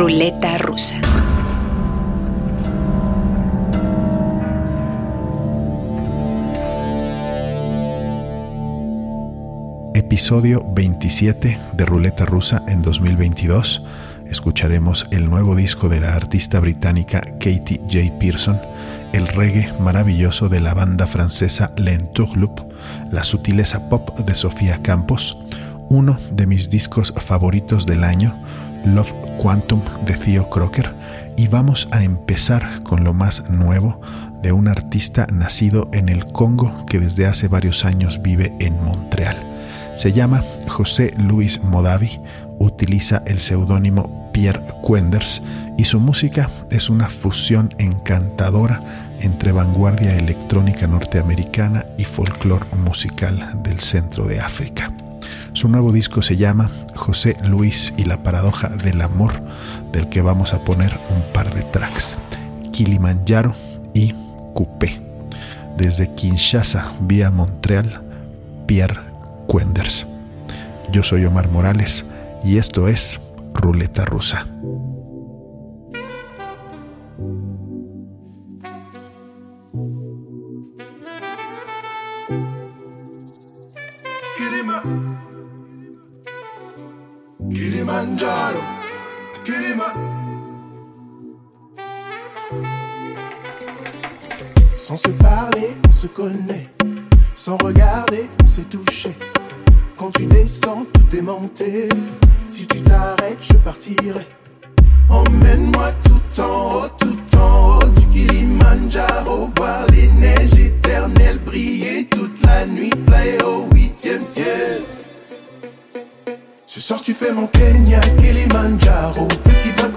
Ruleta rusa. Episodio 27 de Ruleta Rusa en 2022. Escucharemos el nuevo disco de la artista británica Katie J. Pearson, el reggae maravilloso de la banda francesa L'Entourloupe, la sutileza pop de Sofía Campos, uno de mis discos favoritos del año, Love Quantum de Theo Crocker, y vamos a empezar con lo más nuevo de un artista nacido en el Congo que desde hace varios años vive en Montreal. Se llama José Luis Modavi, utiliza el seudónimo Pierre Quenders y su música es una fusión encantadora entre vanguardia electrónica norteamericana y folclore musical del centro de África. Su nuevo disco se llama José Luis y la paradoja del amor, del que vamos a poner un par de tracks, Kilimanjaro y Coupé. Desde Kinshasa, vía Montreal, Pierre Quenders. Yo soy Omar Morales y esto es Ruleta Rusa. Kilimanjaro, Kilima. Sans se parler, on se connaît. Sans regarder, on s'est touché. Quand tu descends, tout est monté. Si tu t'arrêtes, je partirai. Emmène-moi tout en haut, tout en haut du Kilimanjaro. Voir les neiges éternelles briller toute la nuit. Fly au huitième ciel. Ce soir tu fais mon Kenya, Kilimanjaro. Petit bac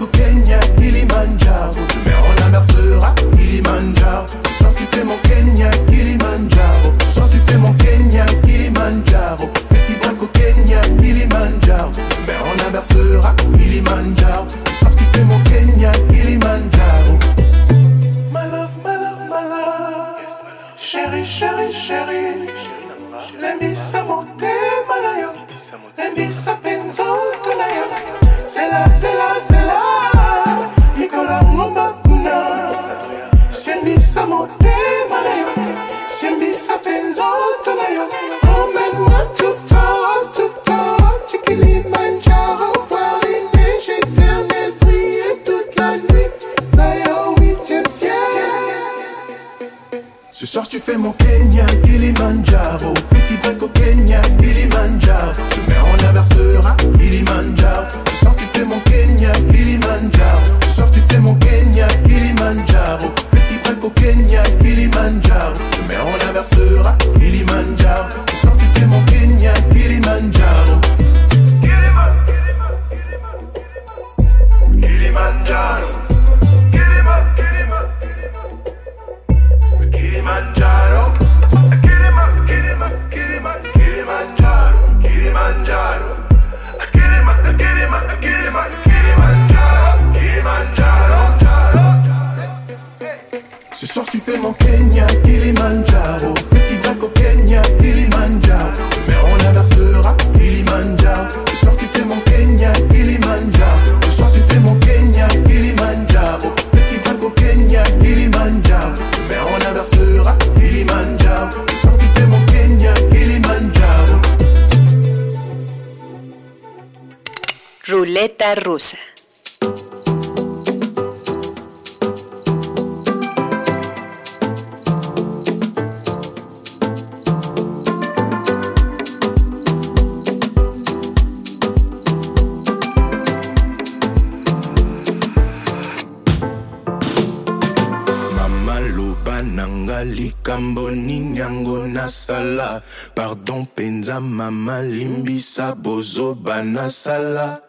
nanga likambo nini yango nasala. Pardon mpenza mama limbisa bozoba nasala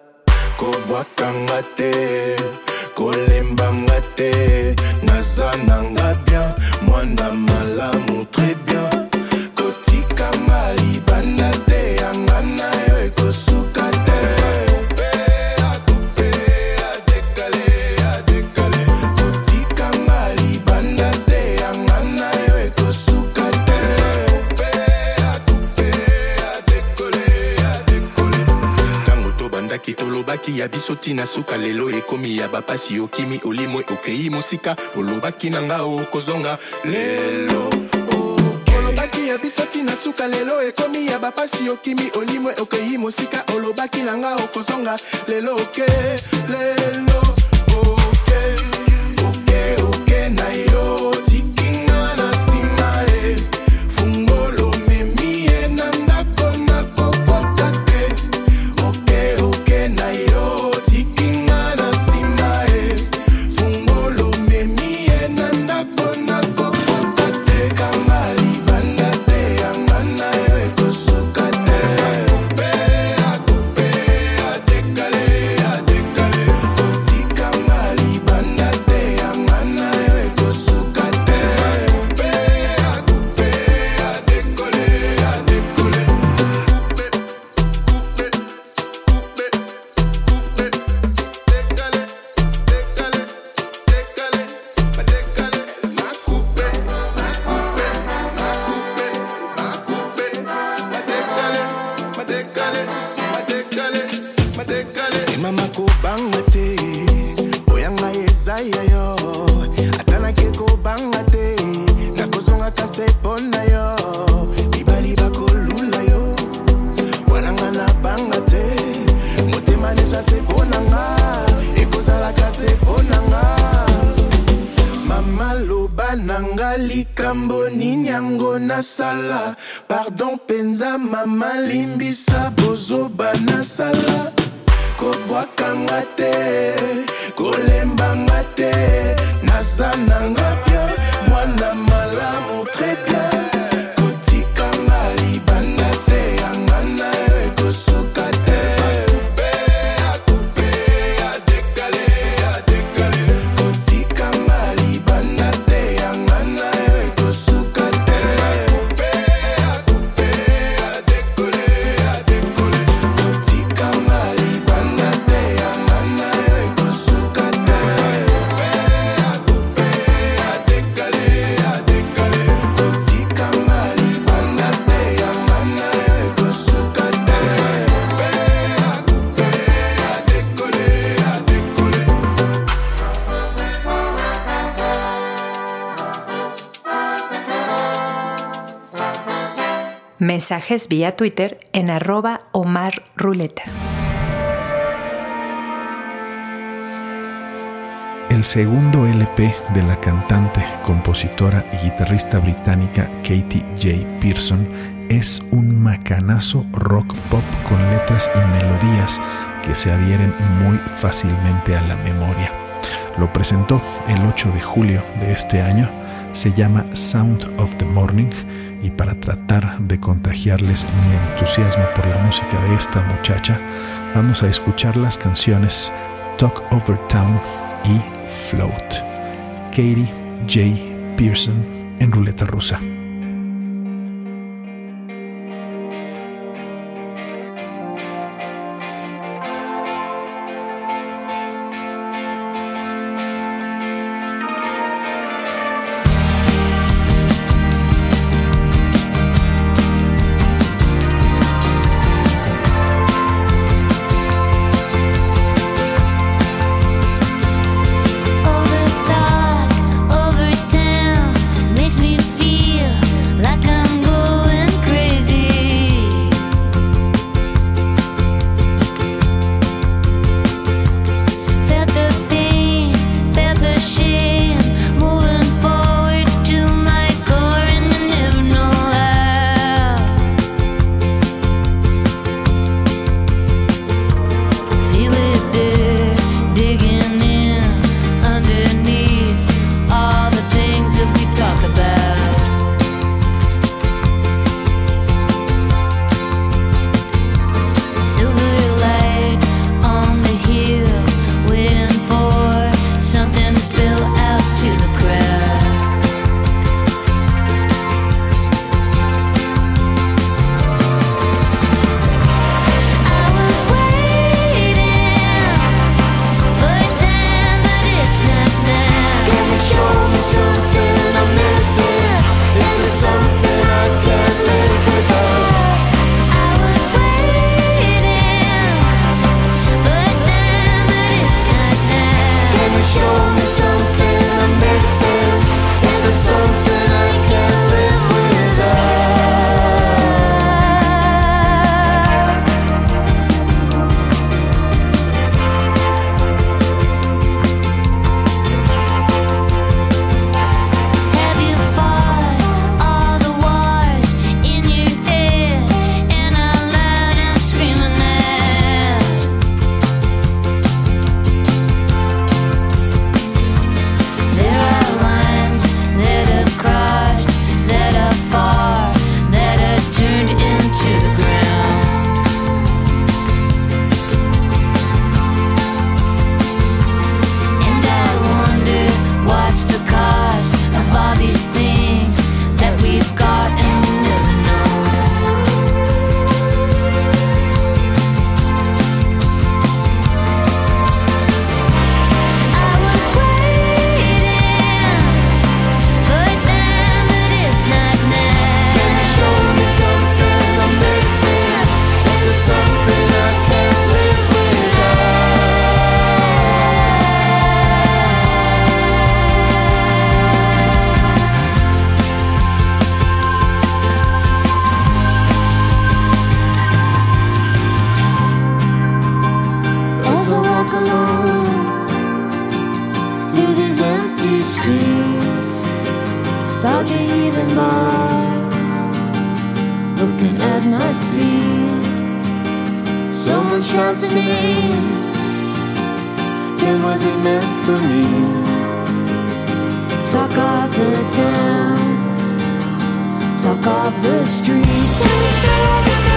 kobwakanga te kolembanga te nanga bien mwana malamu très bien. Kotikanga libanda te yanga na yo tolobaki ya biso ntina suka lelo ekomi ya bapasi okimi olimwe okei mosika olobaki na nga okozonga. Lelo olobaki ya biso ntina suka lelo ekomi ya bapasi okimi olimwe okei mosika olobaki na nga okozonga. Lelo oke. Lelo Mensajes vía Twitter en arroba Omar Ruleta. El segundo LP de la cantante, compositora y guitarrista británica Katie J. Pearson es un macanazo rock pop con letras y melodías que se adhieren muy fácilmente a la memoria. Lo presentó el 8 de julio de este año, se llama Sound of the Morning y para tratar de contagiarles mi entusiasmo por la música de esta muchacha, vamos a escuchar las canciones Talk Over Town y Float. Katie J. Pearson en ruleta rusa. Someone shouts a me. Then was it meant for me? Talk of the town. Talk of the street. Tell me,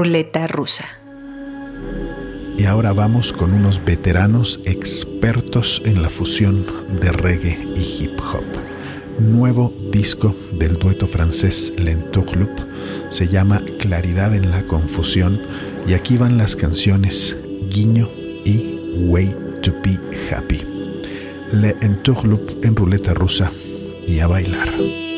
ruleta rusa. Y ahora vamos con unos veteranos expertos en la fusión de reggae y hip hop. Nuevo disco del dueto francés L'Entourloup se llama Claridad en la Confusión y aquí van las canciones Guiño y Way to Be Happy. L'Entourloup en ruleta rusa y a bailar.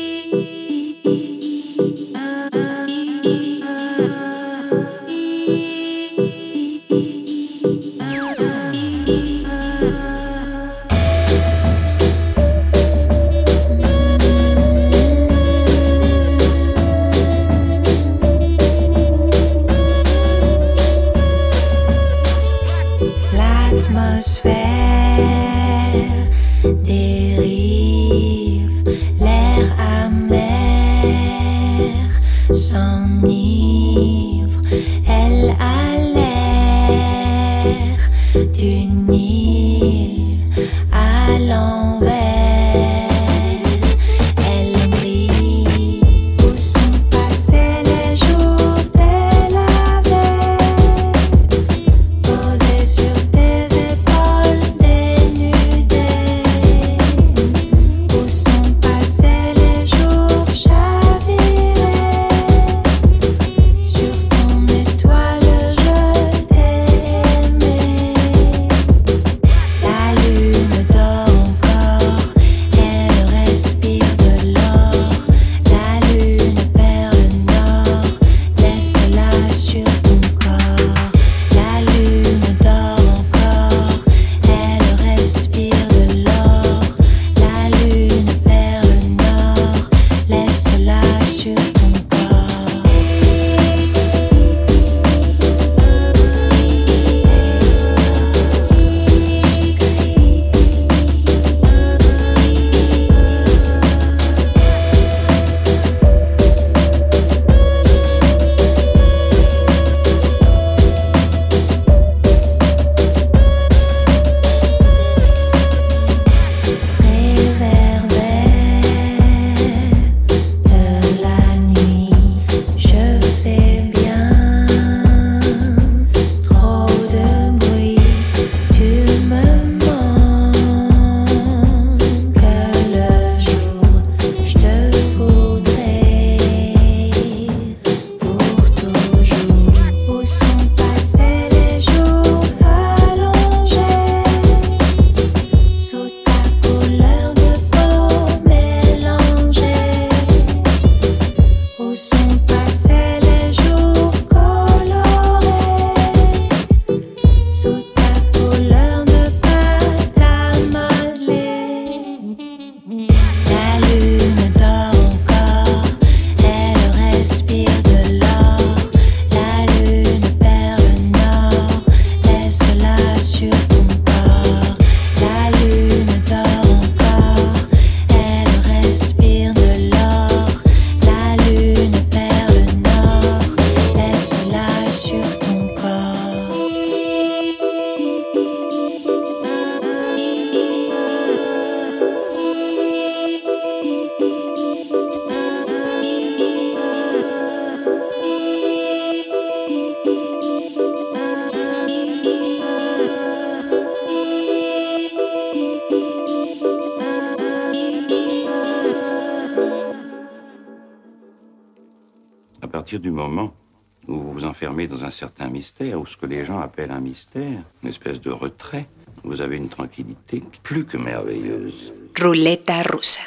mystère, ou ce que les gens appellent un mystère, une espèce de retrait, vous avez une tranquillité plus que merveilleuse. Roulette russa.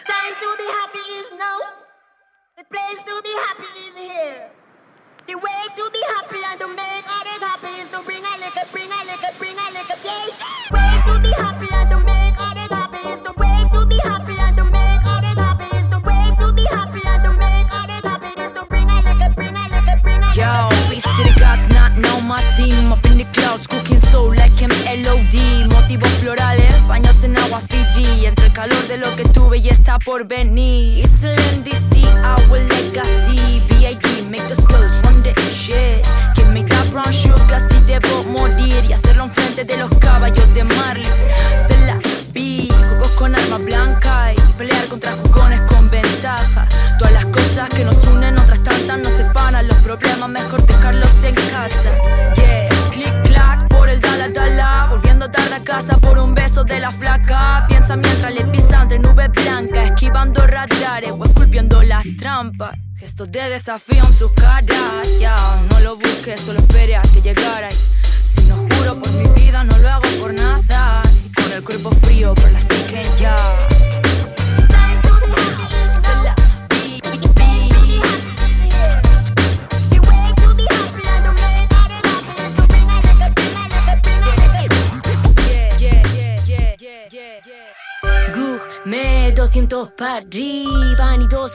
Bring a liquor, bring a liquor, bring a liquor, yeah. Way to be happy and to make To bent knee I feel so sucada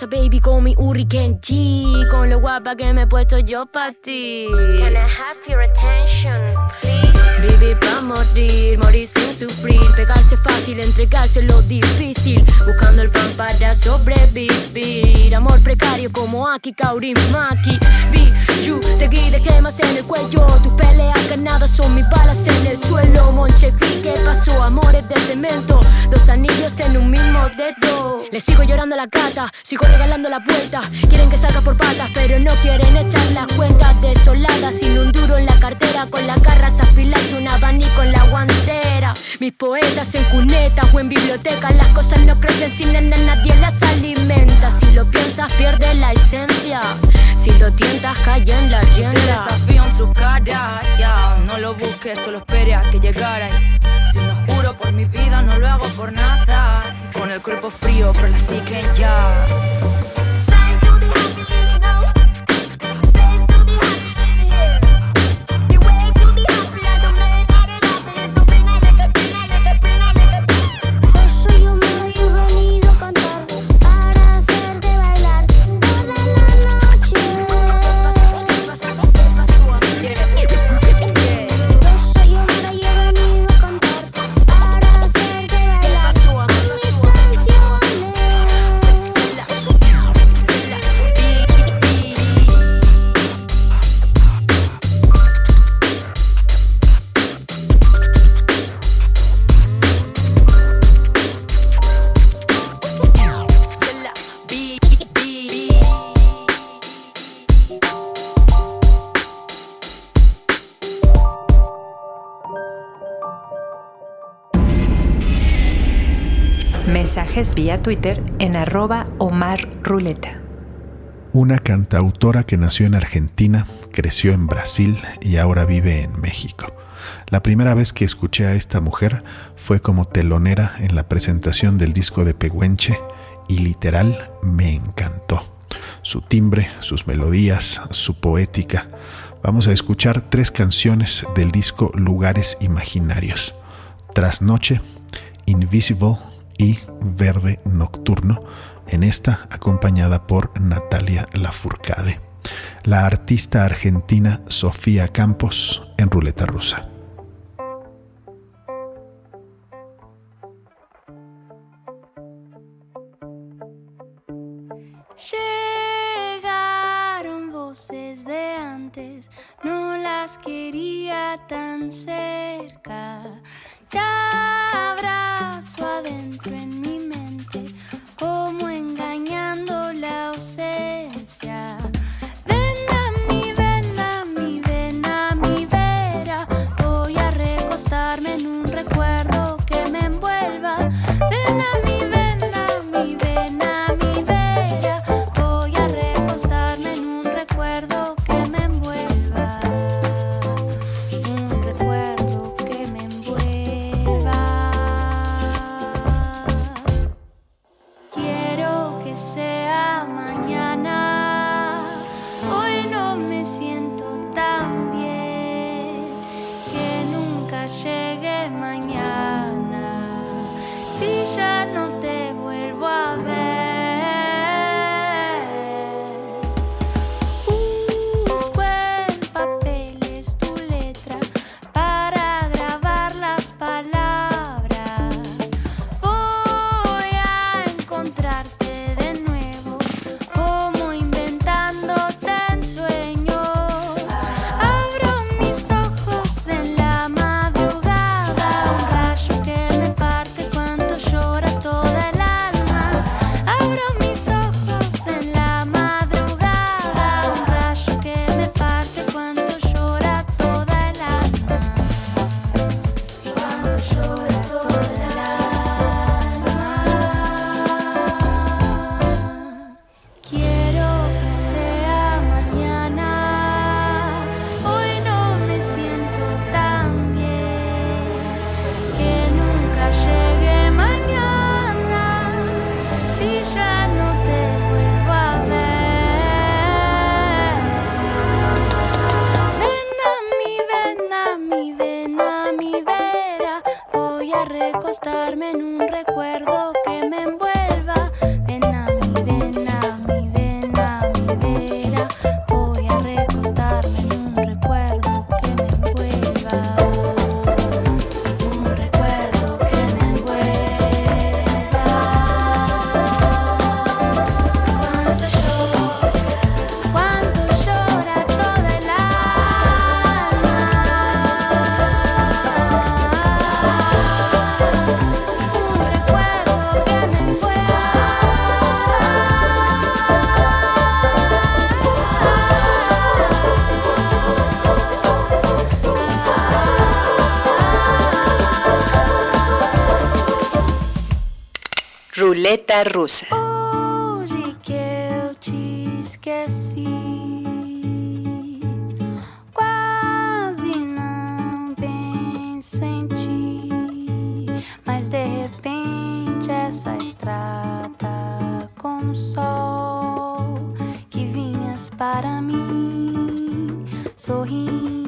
baby, con mi Hurricane G. Con lo guapa que me he puesto yo para ti. Can I have your attention, please? Vivir para morir, morir sin sufrir, pegarse fácil, entregarse lo difícil, buscando el pan para sobrevivir. Amor precario como Aki Kaurimaki. Vi, you, te guide quemas en el cuello. Tus peleas ganadas son mis balas en el suelo. Monchequi, ¿qué pasó? Amores de cemento, dos anillos en un mismo dedo. Le sigo llorando a la gata, sigo regalando la vuelta. Quieren que salga por patas, pero no quieren echar las cuentas desoladas. Sin un duro en la cartera, con las garras afiladas y un abanico en la guantera. Mis poetas en cuneta o en biblioteca, las cosas no crecen sin nena, nadie las alimenta. Si lo piensas, pierde la esencia. Si lo tientas, cae en la Te rienda. desafío en su cara, ya No lo busques, solo espere a que llegara Si no juro por mi vida, no lo hago por nada Con el cuerpo frío, pero la psique ya Vía Twitter en Omar Ruleta. Una cantautora que nació en Argentina, creció en Brasil y ahora vive en México. La primera vez que escuché a esta mujer fue como telonera en la presentación del disco de Pehuenche y literal me encantó. Su timbre, sus melodías, su poética. Vamos a escuchar tres canciones del disco Lugares Imaginarios. Trasnoche, Invisible Verde Nocturno, en esta acompañada por Natalia Lafourcade. La artista argentina Sofía Campos en Ruleta Rusa. Llegaron voces de antes, no las quería tan cerca. and bring me mulher. Hoje que eu te esqueci. Quase não penso em ti, mas de repente essa estrada com o sol que vinhas para mim sorrindo.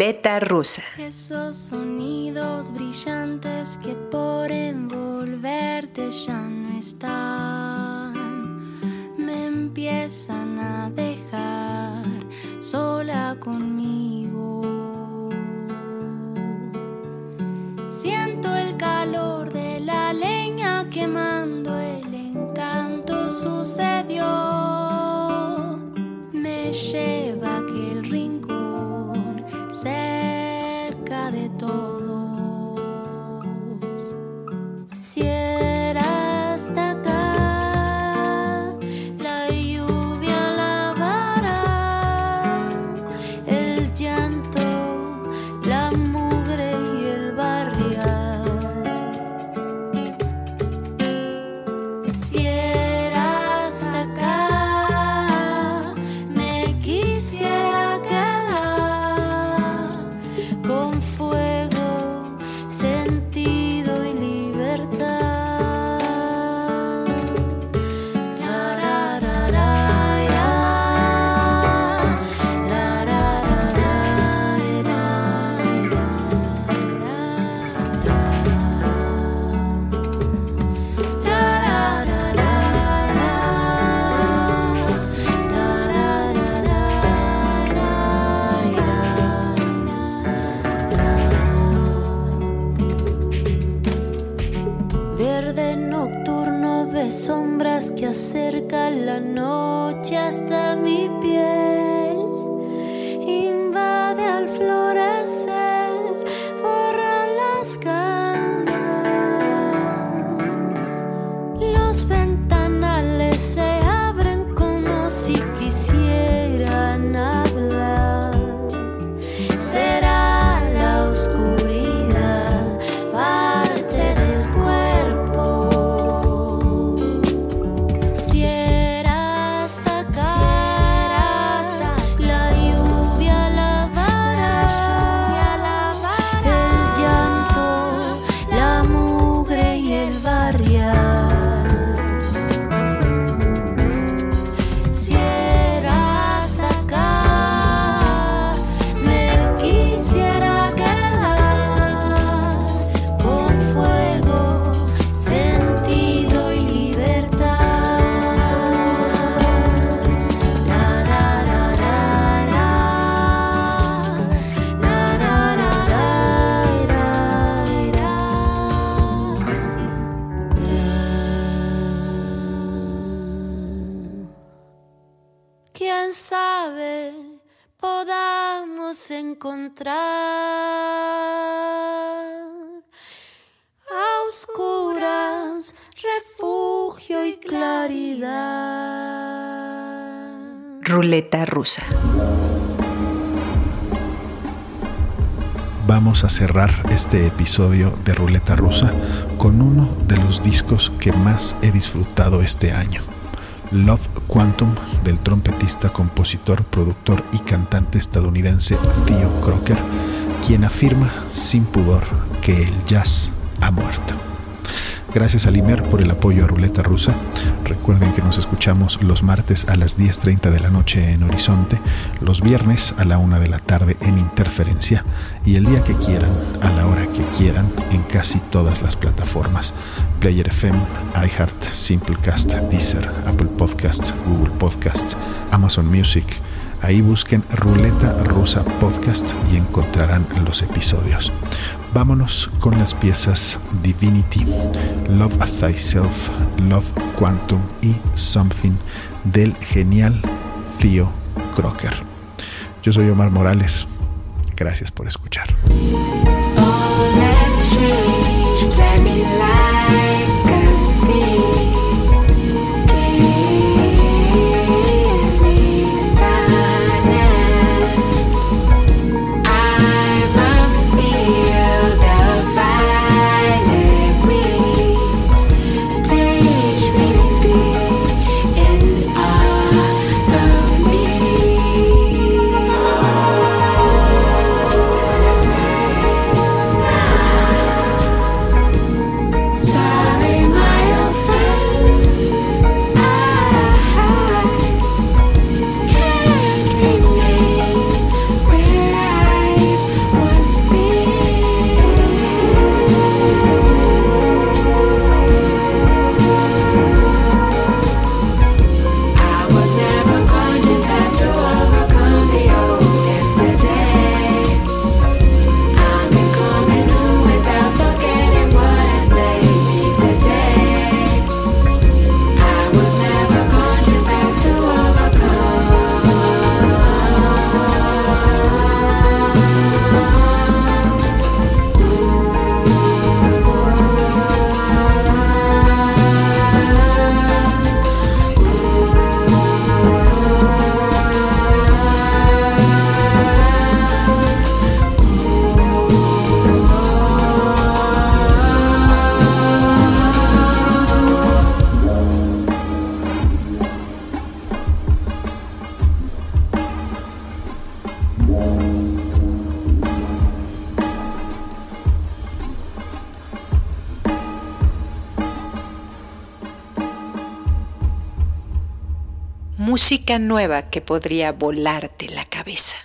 ruleta rusa. Esos sonidos brillantes que por envolverte ya no están, me empiezan a dejar sola conmigo. Siento el calor de la leña quemando, el encanto sucedió, me lleva. Encontrar a oscuras refugio y claridad. Ruleta rusa. Vamos a cerrar este episodio de Ruleta Rusa con uno de los discos que más he disfrutado este año. Love Quantum del trompetista, compositor, productor y cantante estadounidense Theo Crocker, quien afirma sin pudor que el jazz ha muerto. Gracias a Limer por el apoyo a Ruleta Rusa. Recuerden que nos escuchamos los martes a las 10.30 de la noche en Horizonte, los viernes a la 1 de la tarde en Interferencia y el día que quieran, a la hora que quieran, en casi todas las plataformas. Player FM, iHeart, Simplecast, Deezer, Apple Podcast, Google Podcast, Amazon Music. Ahí busquen Ruleta Rusa Podcast y encontrarán los episodios. Vámonos con las piezas Divinity, Love Thyself, Love Quantum y Something del genial Theo Crocker. Yo soy Omar Morales. Gracias por escuchar. Música nueva que podría volarte la cabeza.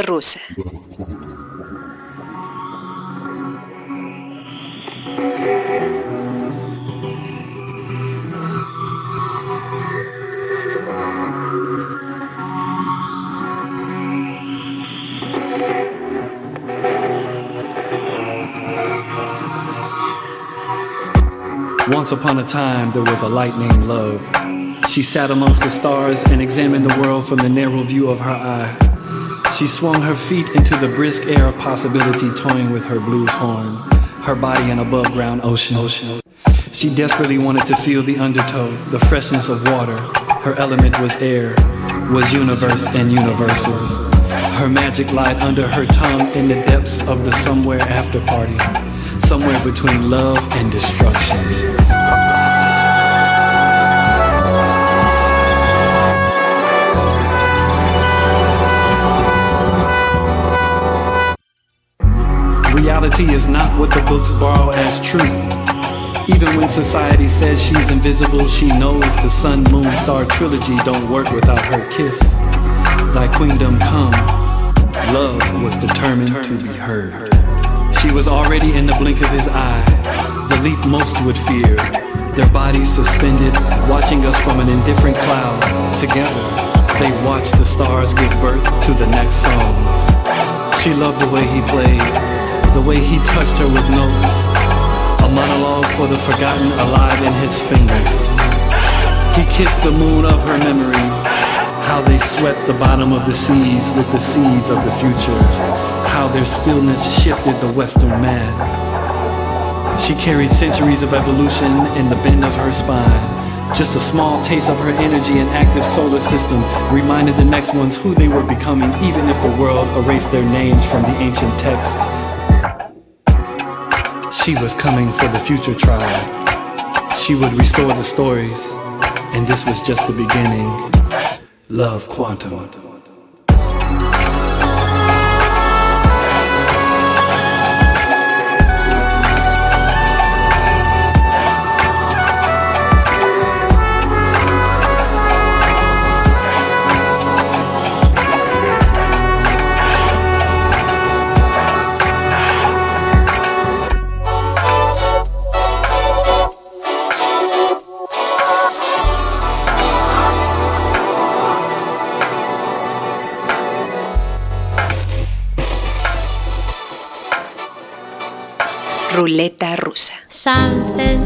Rusa. Once upon a time, there was a light named Love. She sat amongst the stars and examined the world from the narrow view of her eye. She swung her feet into the brisk air of possibility, toying with her blues horn, her body an above ground ocean. She desperately wanted to feel the undertow, the freshness of water. Her element was air, was universe and universal. Her magic lied under her tongue in the depths of the somewhere after party, somewhere between love and destruction. Reality is not what the books borrow as truth. Even when society says she's invisible, she knows the sun, moon, star trilogy don't work without her kiss. Thy queendom come, love was determined to be heard. She was already in the blink of his eye, the leap most would fear. Their bodies suspended, watching us from an indifferent cloud. Together, they watched the stars give birth to the next song. She loved the way he played, the way he touched her with notes. A monologue for the forgotten alive in his fingers. He kissed the moon of her memory, how they swept the bottom of the seas with the seeds of the future, how their stillness shifted the western math. She carried centuries of evolution in the bend of her spine. Just a small taste of her energy and active solar system reminded the next ones who they were becoming, even if the world erased their names from the ancient text. She was coming for the future tribe. She would restore the stories, and this was just the beginning. Love Quantum. Ruleta rusa. Something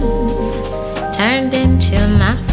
turned into nothing.